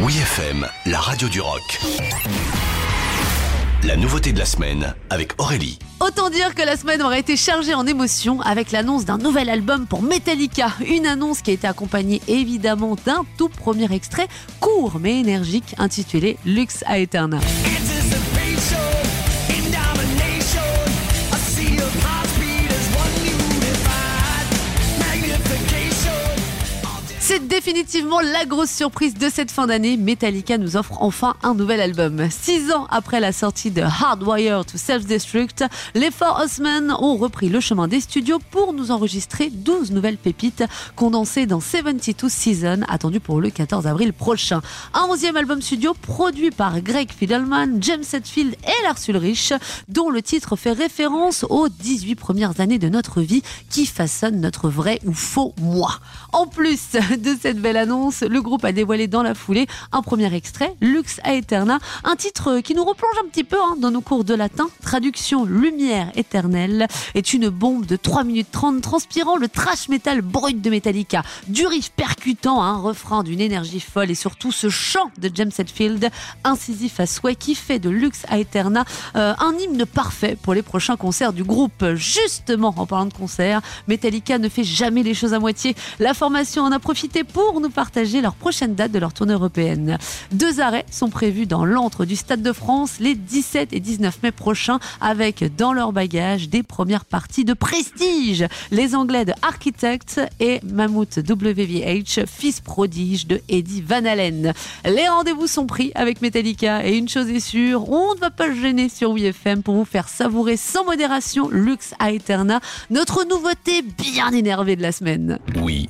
Oui FM, la radio du rock. La nouveauté de la semaine avec Aurélie. Autant dire que la semaine aurait été chargée en émotions avec l'annonce d'un nouvel album pour Metallica. Une annonce qui a été accompagnée évidemment d'un tout premier extrait court mais énergique intitulé Lux Aeterna. Définitivement la grosse surprise de cette fin d'année. Metallica nous offre enfin un nouvel album. Six ans après la sortie de Hardwire to Self-Destruct, les Four Horsemen ont repris le chemin des studios pour nous enregistrer 12 nouvelles pépites condensées dans 72 Seasons, attendu pour le 14 avril prochain. Un onzième album studio produit par Greg Fidelman, James Hetfield et Lars Ulrich, dont le titre fait référence aux 18 premières années de notre vie qui façonnent notre vrai ou faux moi. En plus de cette belle annonce, le groupe a dévoilé dans la foulée un premier extrait, Lux Aeterna, un titre qui nous replonge un petit peu hein, dans nos cours de latin. Traduction Lumière éternelle est une bombe de 3 minutes 30 transpirant le trash metal brut de Metallica. Du riff percutant, un refrain d'une énergie folle et surtout ce chant de James Hetfield, incisif à souhait qui fait de Lux Aeterna euh, un hymne parfait pour les prochains concerts du groupe. Justement, en parlant de concerts, Metallica ne fait jamais les choses à moitié. La formation en a profité pour nous partager leur prochaine date de leur tournée européenne. Deux arrêts sont prévus dans l'antre du Stade de France les 17 et 19 mai prochains avec dans leur bagage des premières parties de prestige. Les Anglais de Architect et Mammoth WVH, fils prodige de Eddie Van Halen. Les rendez-vous sont pris avec Metallica et une chose est sûre, on ne va pas se gêner sur WFM pour vous faire savourer sans modération Lux Aeterna, notre nouveauté bien énervée de la semaine. Oui.